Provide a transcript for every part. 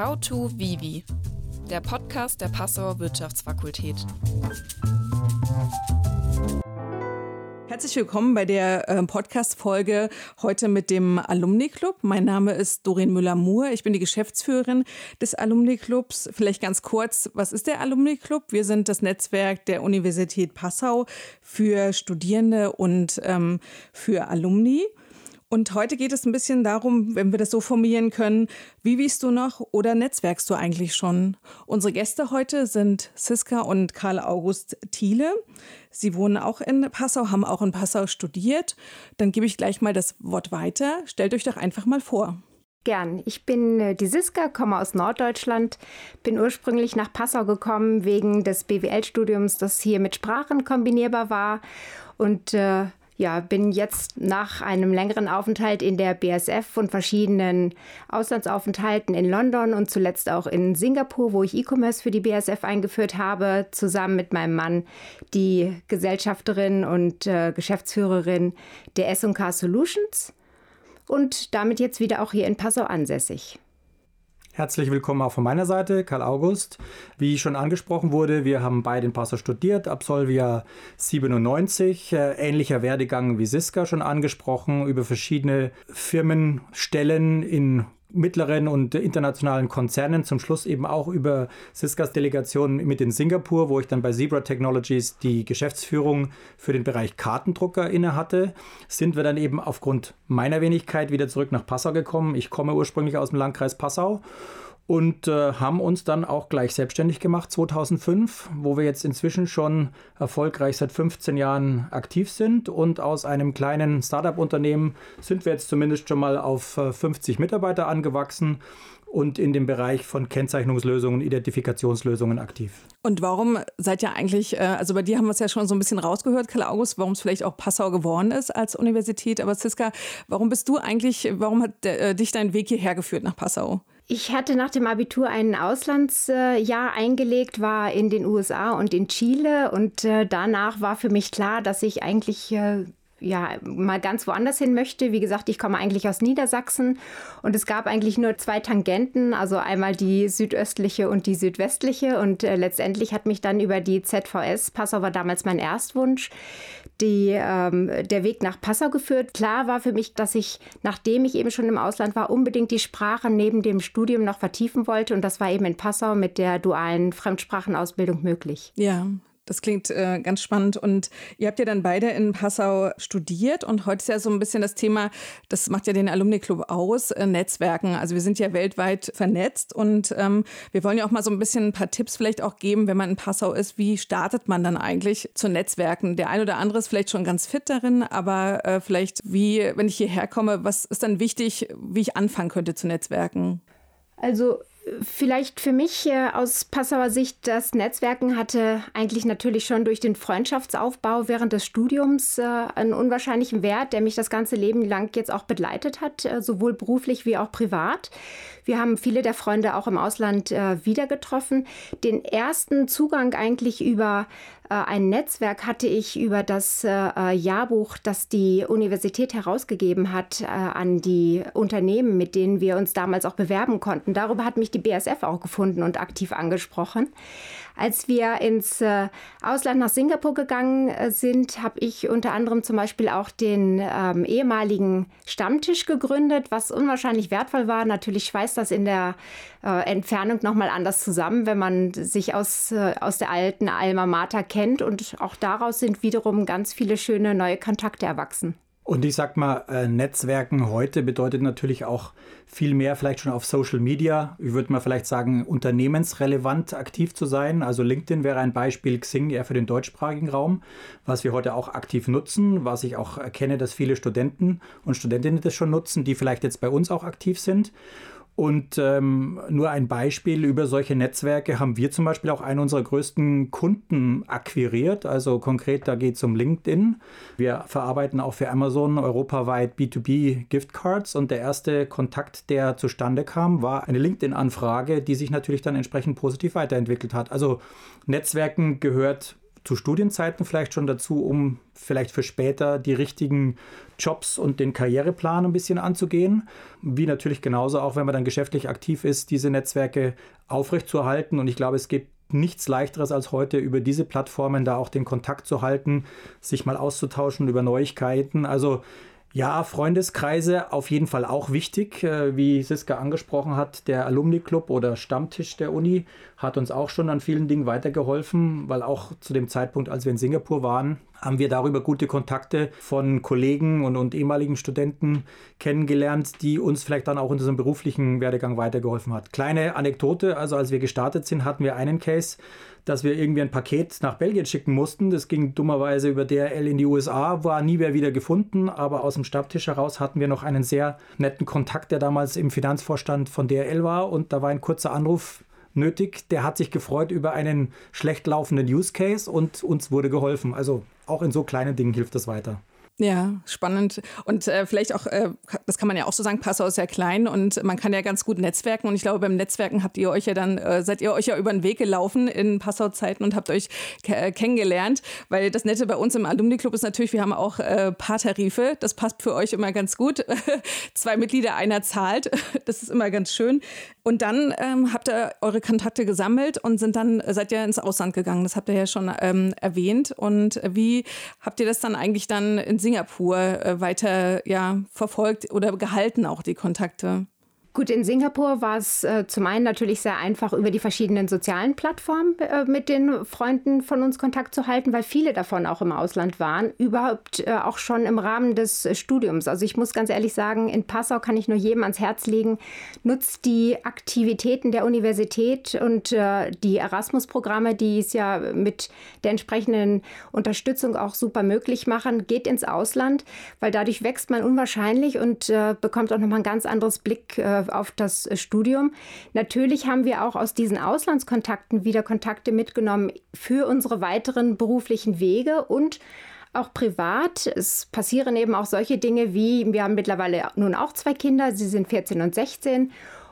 How to Vivi, der Podcast der Passauer Wirtschaftsfakultät. Herzlich willkommen bei der äh, Podcast-Folge heute mit dem Alumni-Club. Mein Name ist Doreen Müller-Muhr. Ich bin die Geschäftsführerin des Alumni-Clubs. Vielleicht ganz kurz, was ist der Alumni-Club? Wir sind das Netzwerk der Universität Passau für Studierende und ähm, für Alumni. Und heute geht es ein bisschen darum, wenn wir das so formulieren können, wie wiest du noch oder netzwerkst du eigentlich schon? Unsere Gäste heute sind Siska und Karl August Thiele. Sie wohnen auch in Passau, haben auch in Passau studiert. Dann gebe ich gleich mal das Wort weiter. Stellt euch doch einfach mal vor. Gern. Ich bin äh, die Siska, komme aus Norddeutschland, bin ursprünglich nach Passau gekommen wegen des BWL-Studiums, das hier mit Sprachen kombinierbar war und äh, ja, bin jetzt nach einem längeren Aufenthalt in der BSF und verschiedenen Auslandsaufenthalten in London und zuletzt auch in Singapur, wo ich E-Commerce für die BSF eingeführt habe, zusammen mit meinem Mann die Gesellschafterin und äh, Geschäftsführerin der S&K Solutions und damit jetzt wieder auch hier in Passau ansässig. Herzlich willkommen auch von meiner Seite, Karl August. Wie schon angesprochen wurde, wir haben beide in Passau studiert, Absolvia 97, äh, ähnlicher Werdegang wie Siska schon angesprochen, über verschiedene Firmenstellen in mittleren und internationalen Konzernen, zum Schluss eben auch über Siskas Delegation mit in Singapur, wo ich dann bei Zebra Technologies die Geschäftsführung für den Bereich Kartendrucker innehatte, sind wir dann eben aufgrund meiner Wenigkeit wieder zurück nach Passau gekommen. Ich komme ursprünglich aus dem Landkreis Passau und äh, haben uns dann auch gleich selbstständig gemacht 2005, wo wir jetzt inzwischen schon erfolgreich seit 15 Jahren aktiv sind und aus einem kleinen Startup-Unternehmen sind wir jetzt zumindest schon mal auf äh, 50 Mitarbeiter angewachsen und in dem Bereich von Kennzeichnungslösungen, Identifikationslösungen aktiv. Und warum seid ihr eigentlich, äh, also bei dir haben wir es ja schon so ein bisschen rausgehört, Karl August, warum es vielleicht auch Passau geworden ist als Universität, aber Siska, warum bist du eigentlich, warum hat äh, dich dein Weg hierher geführt nach Passau? Ich hatte nach dem Abitur ein Auslandsjahr eingelegt, war in den USA und in Chile und äh, danach war für mich klar, dass ich eigentlich äh, ja, mal ganz woanders hin möchte. Wie gesagt, ich komme eigentlich aus Niedersachsen und es gab eigentlich nur zwei Tangenten, also einmal die südöstliche und die südwestliche und äh, letztendlich hat mich dann über die ZVS, Passau war damals mein Erstwunsch, die, ähm, der Weg nach Passau geführt. Klar war für mich, dass ich, nachdem ich eben schon im Ausland war, unbedingt die Sprache neben dem Studium noch vertiefen wollte und das war eben in Passau mit der dualen Fremdsprachenausbildung möglich. Ja, das klingt äh, ganz spannend. Und ihr habt ja dann beide in Passau studiert und heute ist ja so ein bisschen das Thema, das macht ja den Alumni-Club aus, äh, Netzwerken. Also wir sind ja weltweit vernetzt und ähm, wir wollen ja auch mal so ein bisschen ein paar Tipps vielleicht auch geben, wenn man in Passau ist, wie startet man dann eigentlich zu Netzwerken? Der ein oder andere ist vielleicht schon ganz fit darin, aber äh, vielleicht wie, wenn ich hierher komme, was ist dann wichtig, wie ich anfangen könnte zu Netzwerken? Also Vielleicht für mich aus Passauer Sicht, das Netzwerken hatte eigentlich natürlich schon durch den Freundschaftsaufbau während des Studiums äh, einen unwahrscheinlichen Wert, der mich das ganze Leben lang jetzt auch begleitet hat, äh, sowohl beruflich wie auch privat. Wir haben viele der Freunde auch im Ausland äh, wieder getroffen. Den ersten Zugang eigentlich über äh, ein Netzwerk hatte ich über das äh, Jahrbuch, das die Universität herausgegeben hat, äh, an die Unternehmen, mit denen wir uns damals auch bewerben konnten. Darüber hat mich die BSF auch gefunden und aktiv angesprochen. Als wir ins äh, Ausland nach Singapur gegangen äh, sind, habe ich unter anderem zum Beispiel auch den ähm, ehemaligen Stammtisch gegründet, was unwahrscheinlich wertvoll war. Natürlich schweißt das in der äh, Entfernung nochmal anders zusammen, wenn man sich aus, äh, aus der alten Alma Mater kennt. Und auch daraus sind wiederum ganz viele schöne neue Kontakte erwachsen. Und ich sag mal, äh, Netzwerken heute bedeutet natürlich auch viel mehr vielleicht schon auf Social Media. Ich würde mal vielleicht sagen, unternehmensrelevant aktiv zu sein. Also LinkedIn wäre ein Beispiel, Xing eher für den deutschsprachigen Raum, was wir heute auch aktiv nutzen, was ich auch erkenne, dass viele Studenten und Studentinnen das schon nutzen, die vielleicht jetzt bei uns auch aktiv sind. Und ähm, nur ein Beispiel über solche Netzwerke haben wir zum Beispiel auch einen unserer größten Kunden akquiriert. Also konkret, da geht es um LinkedIn. Wir verarbeiten auch für Amazon europaweit B2B Giftcards und der erste Kontakt, der zustande kam, war eine LinkedIn-Anfrage, die sich natürlich dann entsprechend positiv weiterentwickelt hat. Also Netzwerken gehört zu Studienzeiten vielleicht schon dazu, um vielleicht für später die richtigen Jobs und den Karriereplan ein bisschen anzugehen. Wie natürlich genauso auch, wenn man dann geschäftlich aktiv ist, diese Netzwerke aufrechtzuerhalten. Und ich glaube, es gibt nichts leichteres als heute über diese Plattformen da auch den Kontakt zu halten, sich mal auszutauschen über Neuigkeiten. Also ja, Freundeskreise auf jeden Fall auch wichtig. Äh, wie Siska angesprochen hat, der Alumni Club oder Stammtisch der Uni hat uns auch schon an vielen Dingen weitergeholfen, weil auch zu dem Zeitpunkt, als wir in Singapur waren, haben wir darüber gute Kontakte von Kollegen und, und ehemaligen Studenten kennengelernt, die uns vielleicht dann auch in unserem beruflichen Werdegang weitergeholfen hat. Kleine Anekdote, also als wir gestartet sind, hatten wir einen Case, dass wir irgendwie ein Paket nach Belgien schicken mussten. Das ging dummerweise über DRL in die USA, war nie mehr wieder gefunden, aber aus dem Stammtisch heraus hatten wir noch einen sehr netten Kontakt, der damals im Finanzvorstand von DRL war und da war ein kurzer Anruf nötig. Der hat sich gefreut über einen schlecht laufenden Use Case und uns wurde geholfen. Also auch in so kleinen Dingen hilft das weiter. Ja, spannend. Und äh, vielleicht auch, äh, das kann man ja auch so sagen, Passau ist ja klein und man kann ja ganz gut netzwerken. Und ich glaube, beim Netzwerken habt ihr euch ja dann, äh, seid ihr euch ja über den Weg gelaufen in Passau-Zeiten und habt euch äh, kennengelernt. Weil das Nette bei uns im Alumni-Club ist natürlich, wir haben auch äh, Paartarife. Das passt für euch immer ganz gut. Zwei Mitglieder, einer zahlt. Das ist immer ganz schön. Und dann ähm, habt ihr eure Kontakte gesammelt und sind dann, seid ihr ins Ausland gegangen. Das habt ihr ja schon ähm, erwähnt. Und wie habt ihr das dann eigentlich dann in Singapur äh, weiter ja, verfolgt oder gehalten, auch die Kontakte? Gut, in Singapur war es äh, zum einen natürlich sehr einfach, über die verschiedenen sozialen Plattformen äh, mit den Freunden von uns Kontakt zu halten, weil viele davon auch im Ausland waren, überhaupt äh, auch schon im Rahmen des äh, Studiums. Also ich muss ganz ehrlich sagen, in Passau kann ich nur jedem ans Herz legen, nutzt die Aktivitäten der Universität und äh, die Erasmus-Programme, die es ja mit der entsprechenden Unterstützung auch super möglich machen, geht ins Ausland, weil dadurch wächst man unwahrscheinlich und äh, bekommt auch nochmal ein ganz anderes Blick auf das Studium. Natürlich haben wir auch aus diesen Auslandskontakten wieder Kontakte mitgenommen für unsere weiteren beruflichen Wege und auch privat. Es passieren eben auch solche Dinge wie, wir haben mittlerweile nun auch zwei Kinder, sie sind 14 und 16.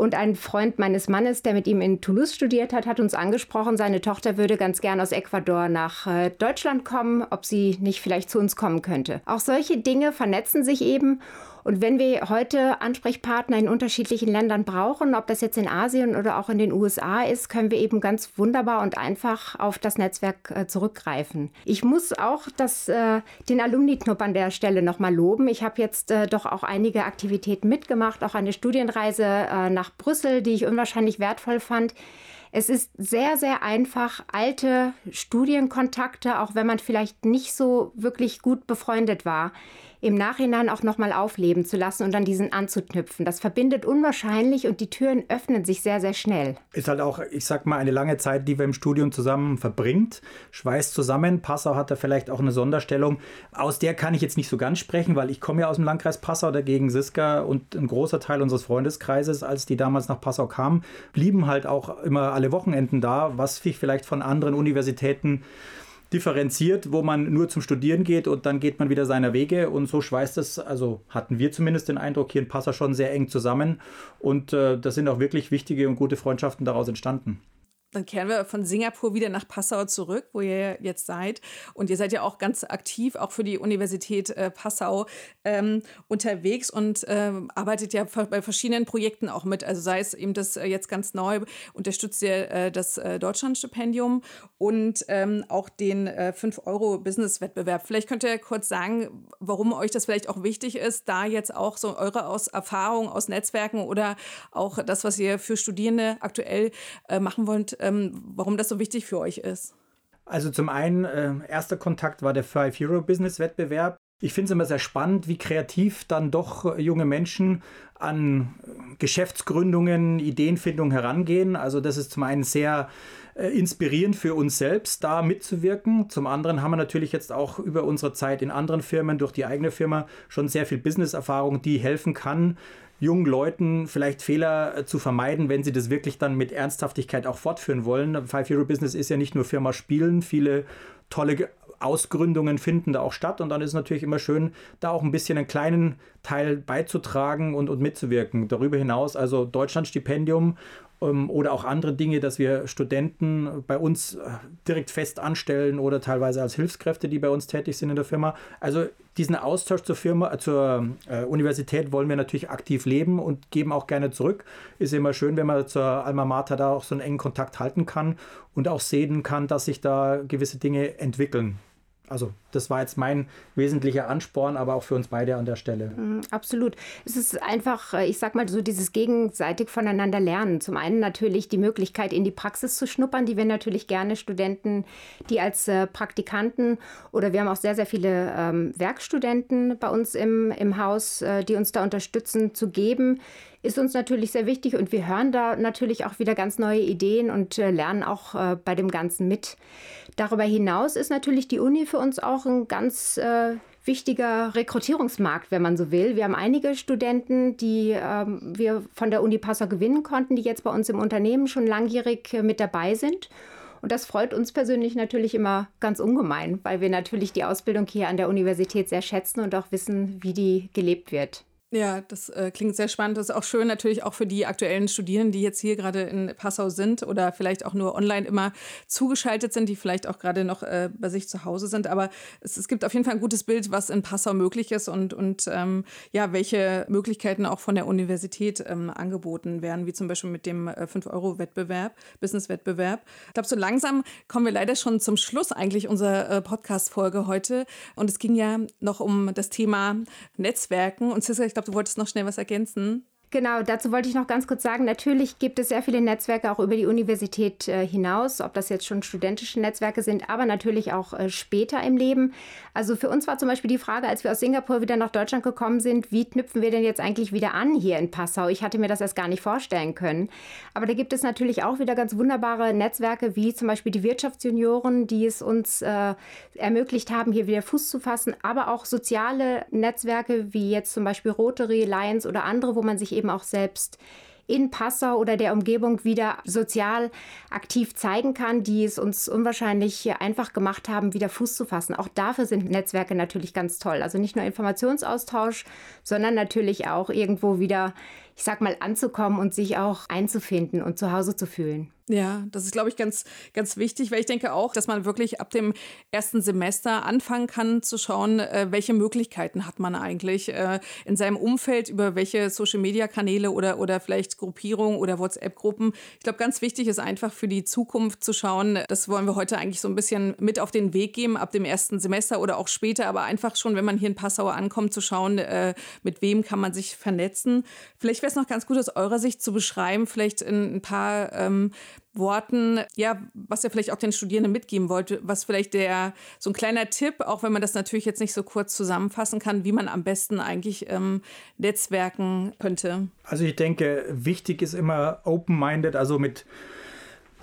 Und ein Freund meines Mannes, der mit ihm in Toulouse studiert hat, hat uns angesprochen, seine Tochter würde ganz gern aus Ecuador nach äh, Deutschland kommen, ob sie nicht vielleicht zu uns kommen könnte. Auch solche Dinge vernetzen sich eben und wenn wir heute Ansprechpartner in unterschiedlichen Ländern brauchen, ob das jetzt in Asien oder auch in den USA ist, können wir eben ganz wunderbar und einfach auf das Netzwerk äh, zurückgreifen. Ich muss auch das, äh, den Alumni-Club an der Stelle nochmal loben. Ich habe jetzt äh, doch auch einige Aktivitäten mitgemacht, auch eine Studienreise nach Brüssel, die ich unwahrscheinlich wertvoll fand. Es ist sehr, sehr einfach, alte Studienkontakte, auch wenn man vielleicht nicht so wirklich gut befreundet war, im Nachhinein auch nochmal aufleben zu lassen und an diesen anzuknüpfen. Das verbindet unwahrscheinlich und die Türen öffnen sich sehr, sehr schnell. Ist halt auch, ich sag mal, eine lange Zeit, die wir im Studium zusammen verbringt. Schweißt zusammen. Passau hat da vielleicht auch eine Sonderstellung. Aus der kann ich jetzt nicht so ganz sprechen, weil ich komme ja aus dem Landkreis Passau, dagegen Siska und ein großer Teil unseres Freundeskreises, als die damals nach Passau kamen, blieben halt auch immer alle Wochenenden da, was sich vielleicht von anderen Universitäten differenziert, wo man nur zum Studieren geht und dann geht man wieder seiner Wege. Und so schweißt es, also hatten wir zumindest den Eindruck, hier in Passau schon sehr eng zusammen. Und äh, da sind auch wirklich wichtige und gute Freundschaften daraus entstanden dann kehren wir von Singapur wieder nach Passau zurück, wo ihr jetzt seid. Und ihr seid ja auch ganz aktiv, auch für die Universität äh, Passau ähm, unterwegs und ähm, arbeitet ja bei verschiedenen Projekten auch mit. Also sei es eben das äh, jetzt ganz neu, unterstützt ihr äh, das äh, Deutschlandstipendium und ähm, auch den 5-Euro-Business-Wettbewerb. Vielleicht könnt ihr kurz sagen, warum euch das vielleicht auch wichtig ist, da jetzt auch so eure aus Erfahrung aus Netzwerken oder auch das, was ihr für Studierende aktuell äh, machen wollt, ähm, warum das so wichtig für euch ist. Also zum einen, äh, erster Kontakt war der 5-Euro-Business-Wettbewerb. Ich finde es immer sehr spannend, wie kreativ dann doch äh, junge Menschen an Geschäftsgründungen, Ideenfindung herangehen. Also das ist zum einen sehr äh, inspirierend für uns selbst, da mitzuwirken. Zum anderen haben wir natürlich jetzt auch über unsere Zeit in anderen Firmen, durch die eigene Firma, schon sehr viel Business-Erfahrung, die helfen kann, jungen Leuten vielleicht Fehler äh, zu vermeiden, wenn sie das wirklich dann mit Ernsthaftigkeit auch fortführen wollen. Five Euro Business ist ja nicht nur Firma Spielen, viele tolle Ausgründungen finden da auch statt und dann ist es natürlich immer schön, da auch ein bisschen einen kleinen Teil beizutragen und, und mitzuwirken. Darüber hinaus also Deutschlandstipendium oder auch andere Dinge, dass wir Studenten bei uns äh, direkt fest anstellen oder teilweise als Hilfskräfte, die bei uns tätig sind in der Firma. Also diesen Austausch zur Firma, äh, zur äh, Universität wollen wir natürlich aktiv leben und geben auch gerne zurück. Ist immer schön, wenn man zur Alma Mater da auch so einen engen Kontakt halten kann und auch sehen kann, dass sich da gewisse Dinge entwickeln. Also das war jetzt mein wesentlicher Ansporn, aber auch für uns beide an der Stelle. Mhm, absolut. Es ist einfach, äh, ich sag mal so, dieses gegenseitig voneinander lernen. Zum einen natürlich die Möglichkeit, in die Praxis zu schnuppern, die wir natürlich gerne Studenten, die als äh, Praktikanten oder wir haben auch sehr, sehr viele ähm, Werkstudenten bei uns im, im Haus, äh, die uns da unterstützen, zu geben ist uns natürlich sehr wichtig und wir hören da natürlich auch wieder ganz neue Ideen und äh, lernen auch äh, bei dem Ganzen mit. Darüber hinaus ist natürlich die Uni für uns auch ein ganz äh, wichtiger Rekrutierungsmarkt, wenn man so will. Wir haben einige Studenten, die ähm, wir von der Uni Passau gewinnen konnten, die jetzt bei uns im Unternehmen schon langjährig äh, mit dabei sind. Und das freut uns persönlich natürlich immer ganz ungemein, weil wir natürlich die Ausbildung hier an der Universität sehr schätzen und auch wissen, wie die gelebt wird. Ja, das äh, klingt sehr spannend. Das ist auch schön natürlich auch für die aktuellen Studierenden, die jetzt hier gerade in Passau sind oder vielleicht auch nur online immer zugeschaltet sind, die vielleicht auch gerade noch äh, bei sich zu Hause sind. Aber es, es, gibt auf jeden Fall ein gutes Bild, was in Passau möglich ist und, und ähm, ja, welche Möglichkeiten auch von der Universität ähm, angeboten werden, wie zum Beispiel mit dem äh, 5-Euro-Wettbewerb, Business-Wettbewerb. Ich glaube, so langsam kommen wir leider schon zum Schluss eigentlich unserer äh, Podcast-Folge heute. Und es ging ja noch um das Thema Netzwerken. Und Cissa, ich glaube, du wolltest noch schnell was ergänzen. Genau, dazu wollte ich noch ganz kurz sagen, natürlich gibt es sehr viele Netzwerke auch über die Universität äh, hinaus, ob das jetzt schon studentische Netzwerke sind, aber natürlich auch äh, später im Leben. Also für uns war zum Beispiel die Frage, als wir aus Singapur wieder nach Deutschland gekommen sind, wie knüpfen wir denn jetzt eigentlich wieder an hier in Passau? Ich hatte mir das erst gar nicht vorstellen können. Aber da gibt es natürlich auch wieder ganz wunderbare Netzwerke, wie zum Beispiel die Wirtschaftsjunioren, die es uns äh, ermöglicht haben, hier wieder Fuß zu fassen, aber auch soziale Netzwerke, wie jetzt zum Beispiel Rotary, Lions oder andere, wo man sich eben eben auch selbst in Passau oder der Umgebung wieder sozial aktiv zeigen kann, die es uns unwahrscheinlich einfach gemacht haben, wieder Fuß zu fassen. Auch dafür sind Netzwerke natürlich ganz toll. Also nicht nur Informationsaustausch, sondern natürlich auch irgendwo wieder, ich sag mal, anzukommen und sich auch einzufinden und zu Hause zu fühlen. Ja, das ist, glaube ich, ganz, ganz wichtig, weil ich denke auch, dass man wirklich ab dem ersten Semester anfangen kann zu schauen, äh, welche Möglichkeiten hat man eigentlich äh, in seinem Umfeld, über welche Social-Media-Kanäle oder, oder vielleicht Gruppierungen oder WhatsApp-Gruppen. Ich glaube, ganz wichtig ist einfach für die Zukunft zu schauen, das wollen wir heute eigentlich so ein bisschen mit auf den Weg geben, ab dem ersten Semester oder auch später, aber einfach schon, wenn man hier in Passau ankommt, zu schauen, äh, mit wem kann man sich vernetzen. Vielleicht wäre es noch ganz gut aus eurer Sicht zu beschreiben, vielleicht in ein paar ähm, Worten, ja, was ihr vielleicht auch den Studierenden mitgeben wollt, was vielleicht der, so ein kleiner Tipp, auch wenn man das natürlich jetzt nicht so kurz zusammenfassen kann, wie man am besten eigentlich ähm, netzwerken könnte. Also ich denke, wichtig ist immer open-minded, also mit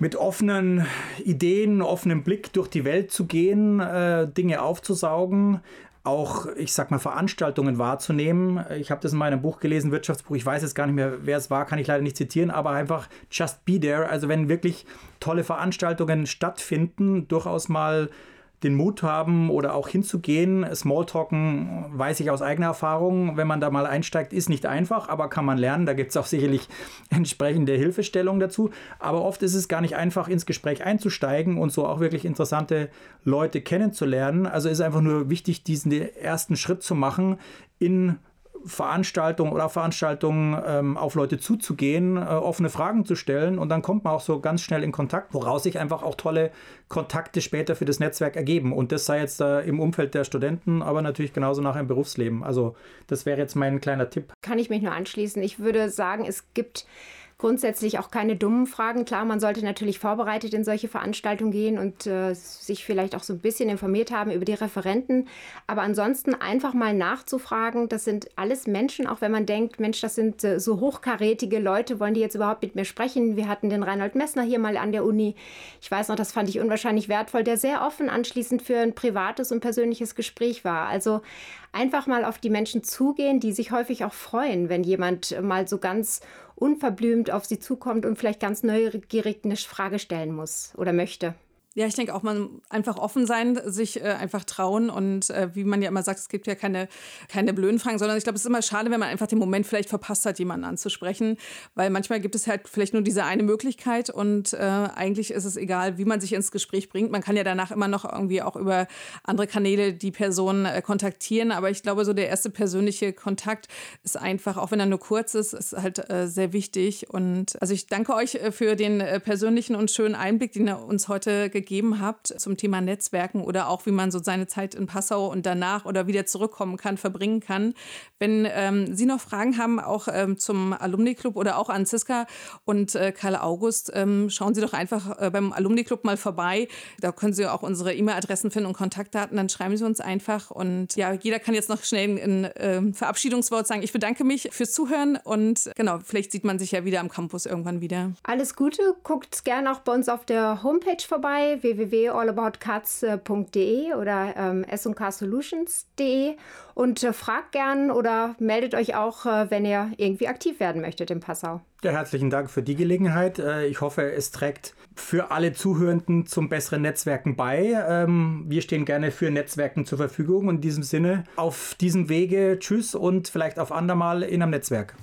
mit offenen Ideen, offenem Blick durch die Welt zu gehen, äh, Dinge aufzusaugen, auch, ich sag mal, Veranstaltungen wahrzunehmen. Ich habe das in meinem Buch gelesen, Wirtschaftsbuch. Ich weiß jetzt gar nicht mehr, wer es war, kann ich leider nicht zitieren, aber einfach just be there. Also wenn wirklich tolle Veranstaltungen stattfinden, durchaus mal den Mut haben oder auch hinzugehen. Smalltalken weiß ich aus eigener Erfahrung, wenn man da mal einsteigt, ist nicht einfach, aber kann man lernen. Da gibt es auch sicherlich entsprechende Hilfestellung dazu. Aber oft ist es gar nicht einfach, ins Gespräch einzusteigen und so auch wirklich interessante Leute kennenzulernen. Also ist einfach nur wichtig, diesen ersten Schritt zu machen in Veranstaltungen oder Veranstaltungen ähm, auf Leute zuzugehen, äh, offene Fragen zu stellen und dann kommt man auch so ganz schnell in Kontakt, woraus sich einfach auch tolle Kontakte später für das Netzwerk ergeben. Und das sei jetzt äh, im Umfeld der Studenten, aber natürlich genauso nach im Berufsleben. Also das wäre jetzt mein kleiner Tipp. Kann ich mich nur anschließen. Ich würde sagen, es gibt grundsätzlich auch keine dummen Fragen. Klar, man sollte natürlich vorbereitet in solche Veranstaltungen gehen und äh, sich vielleicht auch so ein bisschen informiert haben über die Referenten. Aber ansonsten einfach mal nachzufragen, das sind alles Menschen, auch wenn man denkt, Mensch, das sind äh, so hochkarätige Leute, wollen die jetzt überhaupt mit mir sprechen? Wir hatten den Reinhold Messner hier mal an der Uni. Ich weiß noch, das fand ich unwahrscheinlich wertvoll, der sehr offen anschließend für ein privates und persönliches Gespräch war. Also einfach mal auf die Menschen zugehen, die sich häufig auch freuen, wenn jemand mal so ganz unverblümt auf sie zukommt und vielleicht ganz neugierig eine Frage stellen muss oder möchte. Ja, ich denke auch, man einfach offen sein, sich äh, einfach trauen und äh, wie man ja immer sagt, es gibt ja keine, keine blöden Fragen, sondern ich glaube, es ist immer schade, wenn man einfach den Moment vielleicht verpasst hat, jemanden anzusprechen, weil manchmal gibt es halt vielleicht nur diese eine Möglichkeit und äh, eigentlich ist es egal, wie man sich ins Gespräch bringt. Man kann ja danach immer noch irgendwie auch über andere Kanäle die Person äh, kontaktieren, aber ich glaube, so der erste persönliche Kontakt ist einfach, auch wenn er nur kurz ist, ist halt äh, sehr wichtig und also ich danke euch äh, für den persönlichen und schönen Einblick, den ihr uns heute gegeben gegeben habt zum Thema Netzwerken oder auch wie man so seine Zeit in Passau und danach oder wieder zurückkommen kann, verbringen kann. Wenn ähm, Sie noch Fragen haben, auch ähm, zum Alumni-Club oder auch an Ziska und äh, Karl August, ähm, schauen Sie doch einfach äh, beim Alumni-Club mal vorbei. Da können Sie auch unsere E-Mail-Adressen finden und Kontaktdaten. Dann schreiben Sie uns einfach. Und ja, jeder kann jetzt noch schnell ein äh, Verabschiedungswort sagen. Ich bedanke mich fürs Zuhören und genau, vielleicht sieht man sich ja wieder am Campus irgendwann wieder. Alles Gute. Guckt gerne auch bei uns auf der Homepage vorbei www.allaboutcuts.de oder ähm, S&K-Solutions.de und äh, fragt gern oder meldet euch auch, äh, wenn ihr irgendwie aktiv werden möchtet in Passau. Ja, herzlichen Dank für die Gelegenheit. Äh, ich hoffe, es trägt für alle Zuhörenden zum besseren Netzwerken bei. Ähm, wir stehen gerne für Netzwerken zur Verfügung. In diesem Sinne, auf diesem Wege, tschüss und vielleicht auf andermal in einem Netzwerk.